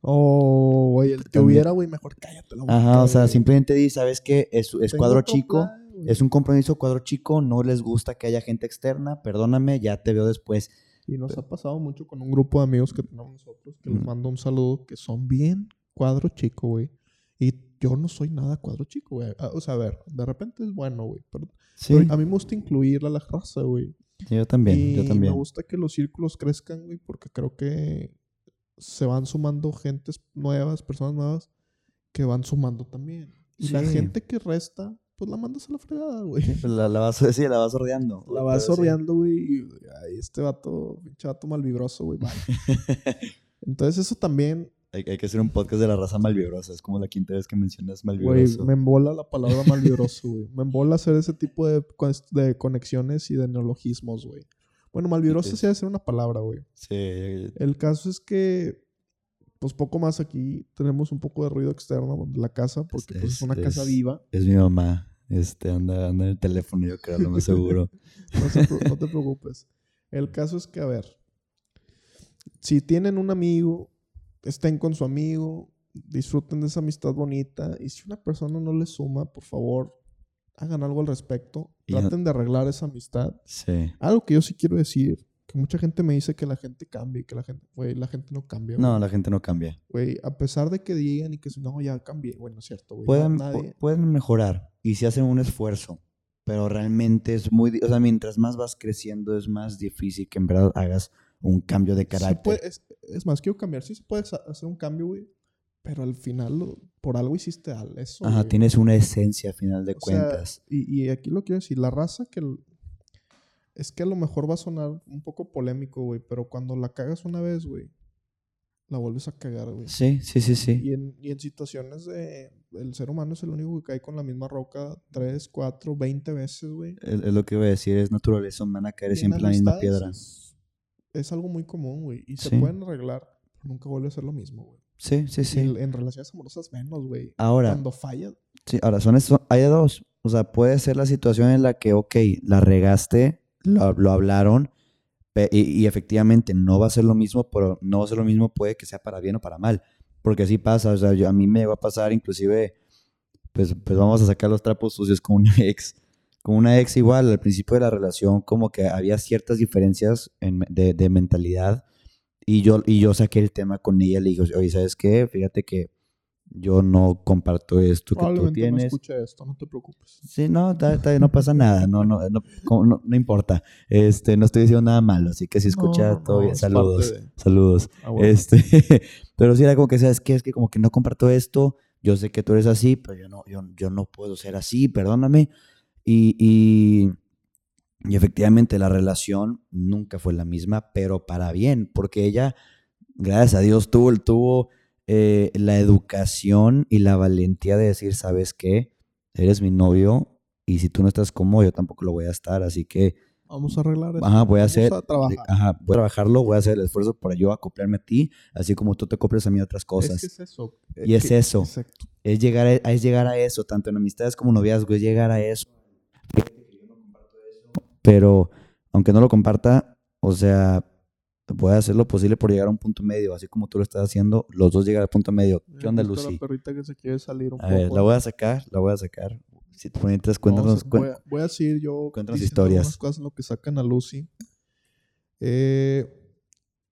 Oh, güey, el que hubiera, güey, mejor cállate la boca, Ajá, o sea, simplemente di, ¿sabes qué? Es, es cuadro chico. plan. Es un compromiso cuadro chico, no les gusta que haya gente externa, perdóname, ya te veo después. Y nos ha pasado mucho con un grupo de amigos que tenemos nosotros, que les mando un saludo, que son bien cuadro chico, güey. Y yo no soy nada cuadro chico, güey. Ah, O sea, a ver, de repente es bueno, güey. Pero, Sí, pero a mí me gusta incluir a la raza, güey. yo también, y yo también. me gusta que los círculos crezcan, güey, porque creo que se van sumando gentes nuevas, personas nuevas, que van sumando también. Y la gente que resta, pues la mandas a la fregada, güey. Pues La, la vas, sí, la vas sordeando. La vas sorreando, güey. Y ay, este vato, pinche vato malvibroso, güey. Entonces, eso también, Hay, hay que hacer un podcast de la raza malvibrosa. Es como la quinta vez que mencionas güey, malvibroso. me embola la palabra malvibroso, güey. Me embola hacer ese tipo de, de conexiones y de neologismos, güey. Bueno, malvibroso Sí. sí debe ser una palabra, güey. Sí, El caso es que, pues poco más aquí tenemos un poco de ruido externo de la casa, porque Es- pues, es una es- casa viva. es mi mamá. Este, anda, anda en el teléfono, yo creo, lo más seguro. No, se no te preocupes. El caso es que, a ver, si tienen un amigo, estén con su amigo, disfruten de esa amistad bonita. Y si una persona no les suma, por favor, hagan algo al respecto. Y Traten de arreglar esa amistad. Sí. Algo que yo sí quiero decir, que mucha gente me dice que la gente cambia y que la gente, güey, la gente no cambia. No, la gente no cambia. Güey, a pesar de que digan y que si no, ya cambié. Bueno, es cierto, güey. Pueden, pueden mejorar y si hacen un esfuerzo, pero realmente es muy... O sea, mientras más vas creciendo es más difícil que en verdad hagas un cambio de sí carácter. puede- es, es más, quiero cambiar. Sí se puede hacer un cambio, güey. Pero al final, por algo hiciste eso. Ajá, güey. tienes una esencia a final de O sea, cuentas. y, y aquí lo quiero decir, la raza que... Es que a lo mejor va a sonar un poco polémico, güey, pero cuando la cagas una vez, güey, la vuelves a cagar, güey. Sí, sí, sí, sí. Y en, y en situaciones de... El ser humano es el único que cae con la misma roca tres, cuatro, veinte veces, güey. Es, es lo que iba a decir, es naturaleza humana caer Y siempre en la misma piedra. Es, es algo muy común, güey. Y se pueden arreglar, pero nunca vuelve a ser lo mismo, güey. Sí, sí, Y sí. en relaciones amorosas menos, güey. Ahora, Cuando falla, sí, ahora son eso, hay de dos. O sea, puede ser la situación en la que, ok, la regaste, lo, lo hablaron, y, y efectivamente no va a ser lo mismo, pero no va a ser lo mismo, puede que sea para bien o para mal. Porque así pasa, o sea, yo, a mí me va a pasar, inclusive, pues, pues vamos a sacar los trapos sucios con una ex. Con una ex igual, al principio de la relación, como que había ciertas diferencias en de, de mentalidad. Y yo, y yo saqué el tema con ella, le dije, oye, ¿sabes qué? Fíjate que yo no comparto esto que tú no tienes. escuche esto, no te preocupes. Sí, no, está- está- no pasa nada, no, no, no, no, no importa. Este, no estoy diciendo nada malo, así que si escucha No, todo no, bien, saludos, de- saludos. Ah, bueno. Este, pero sí era como que, ¿sabes qué? Es que como que no comparto esto, yo sé que tú eres así, pero yo no, yo, yo no puedo ser así, perdóname. Y, y, y efectivamente la relación nunca fue la misma, pero para bien, porque ella, gracias a Dios, tuvo, tuvo eh, la educación y la valentía de decir, ¿sabes qué? Eres mi novio y si tú no estás cómodo, yo tampoco lo voy a estar, así que Vamos a arreglar eso. Ajá, voy a Vamos hacer- a trabajar. Ajá, voy a trabajarlo, voy a hacer el esfuerzo para yo acoplarme a ti, así como tú te acoples a mí a otras cosas. Es que es eso. Y es que- eso. Exacto. Es, llegar a, es llegar a eso, tanto en amistades como noviazgo, es llegar a eso. Pero, aunque no lo comparta, o sea, voy a hacer lo posible por llegar a un punto medio, así como tú lo estás haciendo, los dos llegar al punto medio. ¿Qué onda, Lucy? La perrita que se quiere salir un A poco. ver, la voy a sacar, la voy a sacar. Si te pones, cuéntanos, Vamos a- cuen- voy, a, voy a seguir yo cuéntanos historias. cosas en lo que sacan a Lucy. Eh,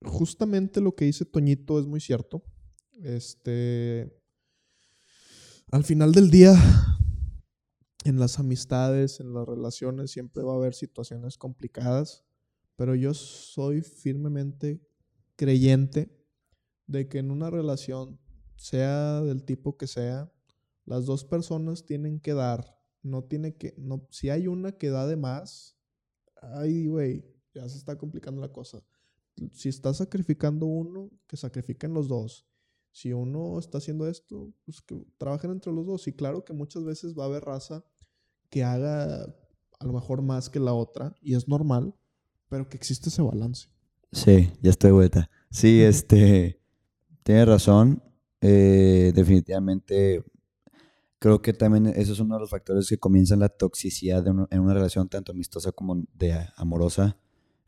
justamente lo que dice Toñito es muy cierto. Este. Al final del día, en las amistades, en las relaciones, siempre va a haber situaciones complicadas. Pero yo soy firmemente creyente de que en una relación, sea del tipo que sea, las dos personas tienen que dar. No tiene que. No, si hay una que da de más, ay, güey, ya se está complicando la cosa. Si está sacrificando uno, que sacrifiquen los dos. Si uno está haciendo esto, pues que trabajen entre los dos. Y claro que muchas veces va a haber raza que haga a lo mejor más que la otra, y es normal, pero que existe ese balance. Sí, ya estoy vuelta. Sí, este, tienes razón. eh, definitivamente, creo que también eso es uno de los factores que comienzan la toxicidad de uno- en una relación tanto amistosa como de amorosa.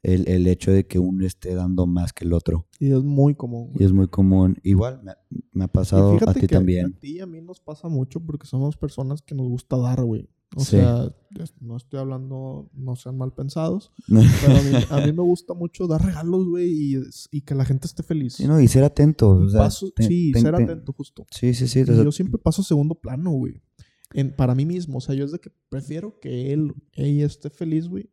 El, el hecho de que uno esté dando más que el otro. Y es muy común. güey. Y es muy común. Igual, me, ha- me ha pasado a ti que también. A ti y a mí nos pasa mucho porque somos personas que nos gusta dar, güey. O Sí. sea, no estoy hablando, no sean mal pensados, pero a mí, a mí me gusta mucho dar regalos, güey, y, y que la gente esté feliz. Sí, no, y ser atento. o sea, Paso- sí, ser te- atento, justo. Sí, sí, sí. Y yo siempre paso a segundo plano, güey. Para mí mismo. O sea, yo es de que prefiero que él, ella esté feliz, güey.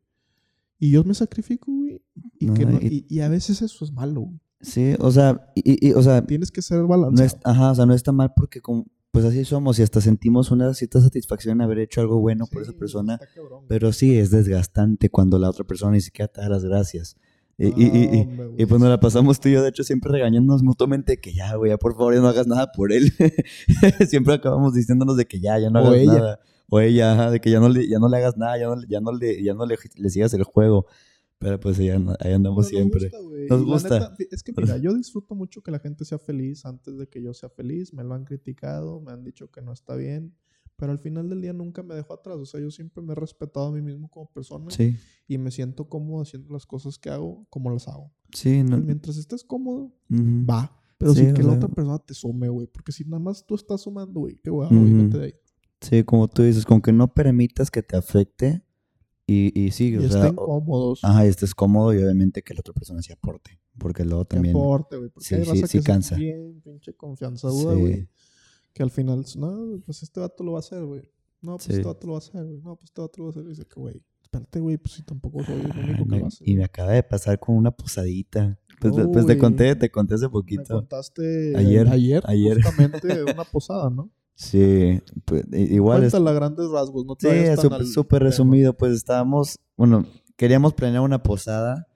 Y yo me sacrifico, güey. Y, No, y- a veces eso es malo, güey. sí, o sea, y, o sea, Tienes que ser No balanceado. es, ajá, o sea, no está mal porque como, pues así somos y hasta sentimos una cierta satisfacción en haber hecho algo bueno por esa persona, pero sí es desgastante cuando la otra persona ni siquiera te da las gracias. Y, y- y- y- pues nos la pasamos tú y yo, de hecho, siempre regañándonos mutuamente que ya, güey, ya por favor ya no hagas nada por él. siempre acabamos diciéndonos de que ya, ya no O hagas ella. nada. O ella, de que ya no le, ya no le hagas nada, ya no, ya no, le, ya no le, le sigas el juego. Pero pues ahí, and- ahí andamos Pero siempre. Nos gusta. Nos gusta. neta, es que mira, yo disfruto mucho que la gente sea feliz antes de que yo sea feliz. Me lo han criticado, me han dicho que no está bien. Pero al final del día nunca me dejo atrás. O sea, yo siempre me he respetado a mí mismo como persona. Sí, Y me siento cómodo haciendo las cosas que hago como las hago. sí, no, mientras estés cómodo, ujú. va. Pero Sí, sin que o la sea- otra persona te sume, güey. Porque si nada más tú estás sumando, güey, qué guay, güey, Ujú. vete de ahí. Sí, como tú dices, con que no permitas que te afecte y, y sí, Y o sea, estén o- cómodos. ajá, y estés cómodo y obviamente que la otra persona se aporte. Porque luego que también. aporte, güey. Porque Sí, hay sí, raza sí que cansa. bien pinche confianza güey. Sí, Que al final, no, pues este vato lo va a hacer, güey. No, pues Sí. este vato lo va a hacer, güey. No, pues este vato lo va a hacer. Y dice que, güey, espérate, güey, pues si tampoco soy el único que me- lo hace. y me acaba de pasar con una posadita. Pues, te- pues te conté, te conté hace Me poquito. contaste Ayer, ayer, ayer. justamente de una posada, ¿no? Sí, pues, igual es, Cuéntala grandes rasgos, no te Sí, súper resumido. Pues estábamos, bueno, queríamos planear una posada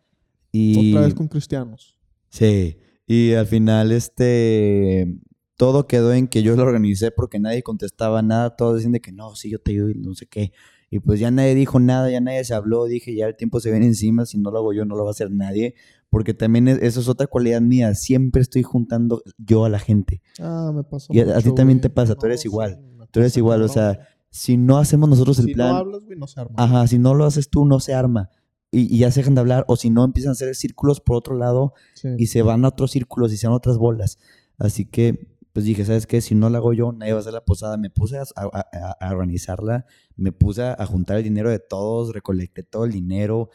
y... Otra vez con cristianos. Sí, y al final este... Todo quedó en que yo lo organicé porque nadie contestaba nada. Todos decían de que no, sí, yo te ayudo y no sé qué. Y pues ya nadie dijo nada, ya nadie se habló. Dije, ya el tiempo se viene encima. Si no lo hago yo, no lo va a hacer nadie. Porque también es- eso es otra cualidad mía. Siempre estoy juntando yo a la gente. Ah, me pasó Y a- a ti mucho, también güey. te pasa, tú eres sí, igual. me Tú eres igual, o sea, Si no hacemos nosotros el Si plan... no hablas, güey, no se arma. Ajá, si no lo haces tú, no se arma. Y, y ya se dejan de hablar. O si no, empiezan a hacer círculos por otro lado Sí. y se van a otros círculos y se van a otras bolas. Así que, pues dije, ¿sabes qué? Si no la hago yo, nadie va a hacer la posada. Me puse a, a- a- organizarla, me puse a juntar el dinero de todos, recolecté todo el dinero,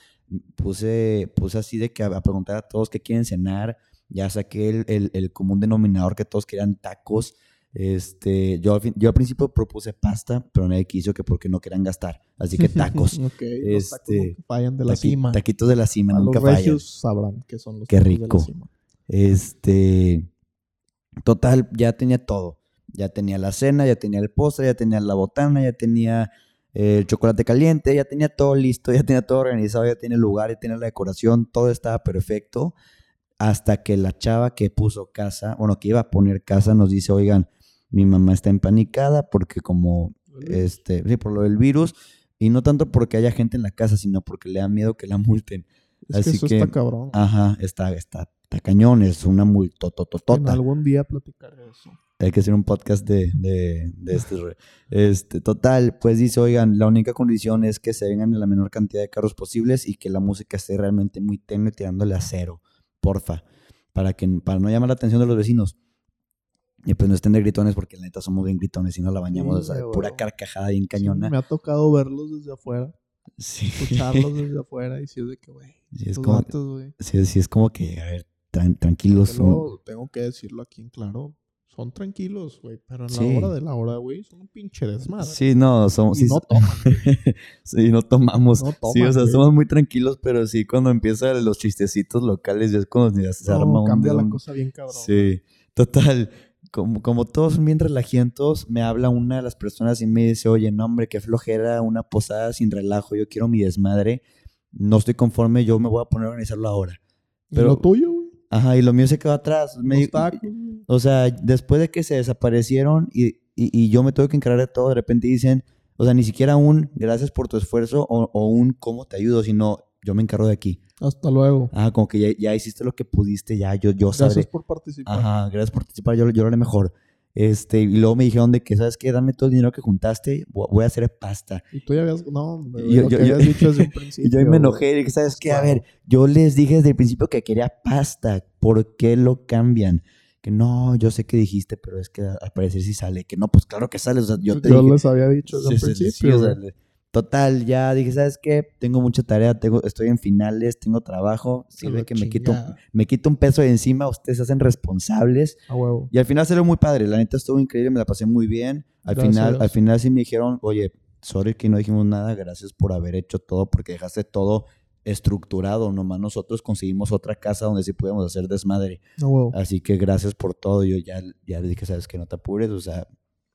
puse, puse así de que a, a preguntar a todos qué quieren cenar. Ya saqué el, el- el común denominador que todos querían tacos. Este, yo, al fin- yo al principio propuse pasta, pero nadie quiso que porque no querían gastar. Así que tacos. ok, los tacos Este, nunca fallan de la Taqui- cima. Taquitos de la cima, A nunca los fallan. sabrán que son los Qué tacos de la rico. cima. Este, total, ya tenía todo. Ya tenía la cena, ya tenía el postre, ya tenía la botana, ya tenía el chocolate caliente, ya tenía todo listo, ya tenía todo organizado, ya tenía el lugar, ya tenía la decoración, todo estaba perfecto. Hasta que la chava que puso casa, bueno, que iba a poner casa, nos dice, oigan, mi mamá está empanicada porque como, este, sí, por lo del virus, y no tanto porque haya gente en la casa, sino porque le da miedo que la multen. Es que así eso que- está cabrón. Ajá, está, está, está cañón, es una en multotototota. algún día platicaré eso. Hay que hacer un podcast de, de, de este, este. Total, pues dice, oigan, la única condición es que se vengan en la menor cantidad de carros posibles y que la música esté realmente muy tenue, tirándole a cero, porfa, para, que, para no llamar la atención de los vecinos. Y pues no estén de gritones porque la neta somos bien gritones y no la bañamos, Sí, o sea, pura carcajada bien Sí, cañona. me ha tocado verlos desde afuera, Sí. escucharlos desde afuera y si es de que, güey, Sí, es como, sí, sí, es como que, a ver, tran- tranquilos. Luego tengo que decirlo aquí en claro. Son tranquilos, güey, pero en Sí. la hora de la hora, güey, son un pinche desmadre. Sí, no, somos... y sí, no toman. Sí, no tomamos. No sí, toman, o sea, güey. somos muy tranquilos, pero sí, cuando empiezan los chistecitos locales, ya es cuando ya se arma No, un... cambia la cosa bien cabrón. Sí, total. Como, como todos son bien relajientos, me habla una de las personas y me dice, oye, no, hombre, qué flojera, una posada sin relajo, yo quiero mi desmadre, no estoy conforme, yo me voy a poner a organizarlo ahora. ¿Y pero- lo tuyo, güey. Ajá, y lo mío se quedó atrás. Me O sea, después de que se desaparecieron y, y- y yo me tuve que encargar de todo, de repente dicen, o sea, ni siquiera un gracias por tu esfuerzo o, o un cómo te ayudo, sino yo me encargo de aquí. Hasta luego. Ah, como que ya, ya hiciste lo que pudiste, ya yo, yo Gracias sabré. por participar. Ajá, gracias por participar, yo, yo lo haré mejor. Este, y luego me dijeron de que, ¿sabes qué? Dame todo el dinero que juntaste, voy a hacer pasta. Y tú ya habías... No, hombre, Yo- lo yo- que yo- habías dicho desde un principio. Y yo me enojé y dije, ¿sabes qué? A ver, yo les dije desde el principio que quería pasta. ¿Por qué lo cambian? Que no, yo sé que dijiste, pero es que al parecer sí sale. Que no, pues claro que sale. O sea, yo te Yo dije. les había dicho desde Sí, principio. sí, o sea, güey. le- total, ya dije, ¿sabes qué? Tengo mucha tarea, tengo, estoy en finales, tengo trabajo. Sirve que me quito, me quito un peso de encima, ustedes se hacen responsables. A huevo. Y al final salió muy padre, la neta estuvo increíble, me la pasé muy bien. Al Gracias. final, al final sí me dijeron, oye, sorry que no dijimos nada, gracias por haber hecho todo, porque dejaste todo estructurado, nomás nosotros conseguimos otra casa donde sí podíamos hacer desmadre. Así que gracias por todo, yo ya, ya le dije, sabes que no te apures, o sea,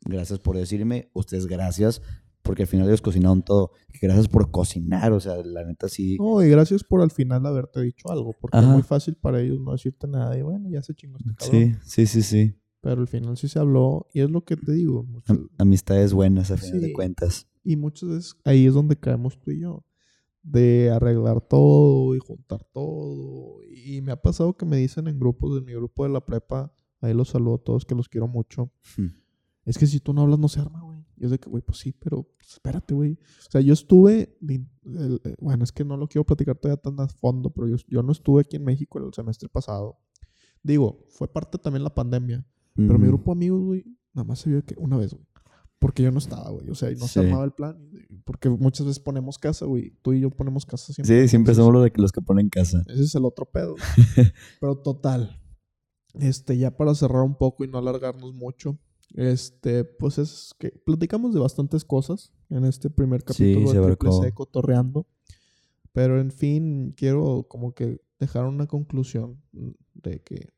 gracias por decirme, ustedes gracias, porque al final ellos cocinaron todo. Gracias por cocinar, o sea, la neta sí. No, y gracias por al final haberte dicho algo, porque es muy fácil para ellos no decirte nada y bueno, ya se chingó este cabrón. Sí, sí, sí, sí. Pero al final sí se habló y es lo que te digo. muchas- amistades buenas a final de cuentas. y muchas veces ahí es donde caemos tú y yo. De arreglar todo y juntar todo. Y me ha pasado que me dicen en grupos, de mi grupo de la prepa, ahí los saludo a todos que los quiero mucho. Hmm. Es que si tú no hablas no se arma, güey. Yo sé que, güey, pues sí, pero pues, espérate, güey. O sea, yo estuve, de eh, bueno, es que no lo quiero platicar todavía tan a fondo, pero yo, yo no estuve aquí en México el semestre pasado. Digo, fue parte también la pandemia. Pero mi grupo de amigos, güey, nada más se vio que una vez, güey. Porque yo no estaba, güey. O sea, y no se Sí. armaba el plan. Porque muchas veces ponemos casa, güey. Tú y yo ponemos casa siempre. Sí, siempre somos los, de que- los que ponen casa. Ese es el otro pedo. Pero total. Este, ya para cerrar un poco y no alargarnos mucho. Este, pues es que platicamos de bastantes cosas en este primer Sí, capítulo se de Triple. C cotorreando. Pero en fin, quiero como que dejar una conclusión de que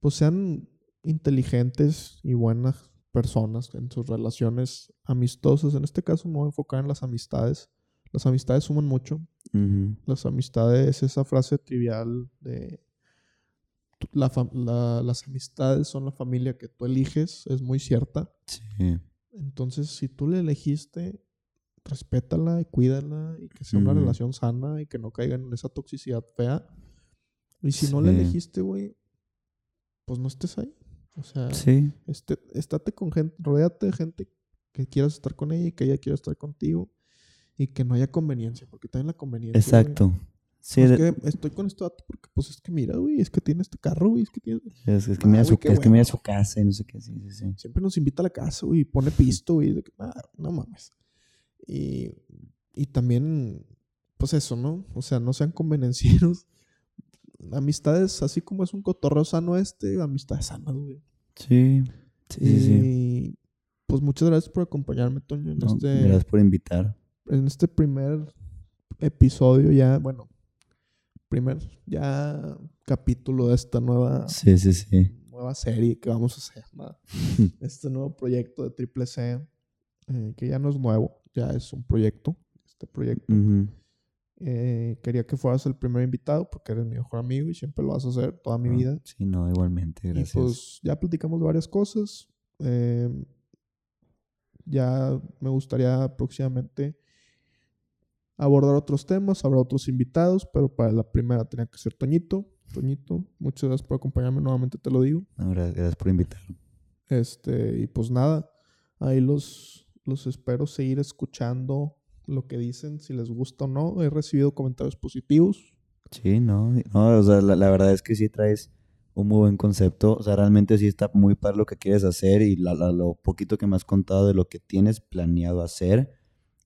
pues sean inteligentes y buenas personas en sus relaciones amistosas. En este caso me voy a enfocar en las amistades. Las amistades suman mucho. Ujú. Las amistades, esa frase trivial de la la- las amistades son la familia que tú eliges, es muy cierta. Sí. Entonces, si tú le elegiste, respétala y cuídala y que sea una relación sana y que no caigan en esa toxicidad fea. Y si no le Sí. elegiste, güey, pues no estés ahí. O sea, Sí. este, estate con gente, rodéate de gente que quieras estar con ella y que ella quiera estar contigo y que no haya conveniencia, porque también la conveniencia. güey, Exacto. Sí, es de- que estoy con este dato porque, pues, es que mira, güey, es que tiene este carro, güey, es que tiene... es, es que Ah, mira, güey, su, es que mira su casa y no sé qué. Sí, sí, sí. Siempre nos invita a la casa, güey, y pone pisto, güey, de que, ah, no mames. Y, y también, pues eso, ¿no? O sea, no sean convenencieros. Amistades, así como es un cotorreo sano este, amistades sanas, güey. Sí. Sí, sí, sí. Y, pues muchas gracias por acompañarme, Toño, en No, este... Gracias por invitar. en este primer episodio ya, bueno, primer ya capítulo de esta nueva, Sí, sí, sí. nueva serie que vamos a hacer, ¿no? este nuevo proyecto de Triple C, eh, que ya no es nuevo, ya es un proyecto, este proyecto. Ujú. Eh, quería que fueras el primer invitado porque eres mi mejor amigo y siempre lo vas a hacer toda mi Ah, vida. Sí, no, igualmente, Y gracias. pues ya platicamos varias cosas. eh, ya me gustaría próximamente abordar otros temas, habrá otros invitados, pero para la primera tenía que ser Toñito. Toñito, muchas gracias por acompañarme, nuevamente te lo digo. No, gracias por invitar. Este, y pues nada, ahí los, los espero seguir escuchando lo que dicen, si les gusta o no. He recibido comentarios positivos. Sí, no, no, o sea, la, la verdad es que sí traes un muy buen concepto, o sea, realmente sí está muy padre lo que quieres hacer y la- la- lo poquito que me has contado de lo que tienes planeado hacer,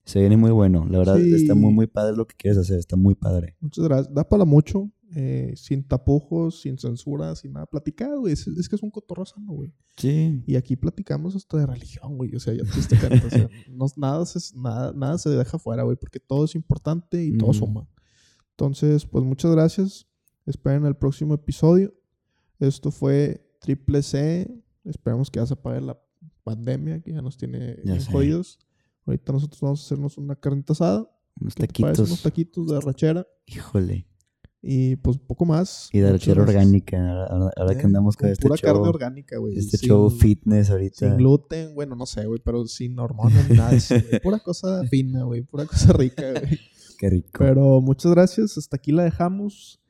se viene muy bueno, la verdad está muy, Sí. muy padre lo que quieres hacer, está muy padre. Muchas gracias. Da para mucho, eh, sin tapujos, sin censura, sin nada. Platicar, güey. Es, es que es un cotorro sano, güey. Sí, Y aquí platicamos hasta de religión, güey. O sea, ya te diste cuenta, o sea, no- nada, se, nada, nada se deja fuera, güey, porque todo es importante y todo Ujú. suma. Entonces, pues muchas gracias. Esperen el próximo episodio. Esto fue Triple C. Esperamos que ya se apague la pandemia, que ya nos tiene Ya jodidos. Ahorita nosotros vamos a hacernos una carnita asada. unos taquitos, Unos taquitos de arrachera. híjole, Y pues poco más. y de archera gracias. orgánica, ahora, ahora- ahora que Eh, andamos con, este pura carne show, orgánica, güey. este sin- show fitness ahorita, Sin gluten, bueno, no sé, güey, pero sin hormonas ni nada eso. Pura cosa fina, güey. Pura cosa rica, güey. qué rico. Pero muchas gracias. Hasta aquí la dejamos.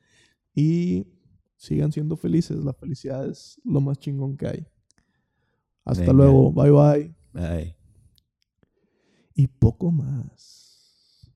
Y sigan siendo felices. La felicidad es lo más chingón que hay. Hasta Venga. luego. Bye, bye. Bye. Y poco más.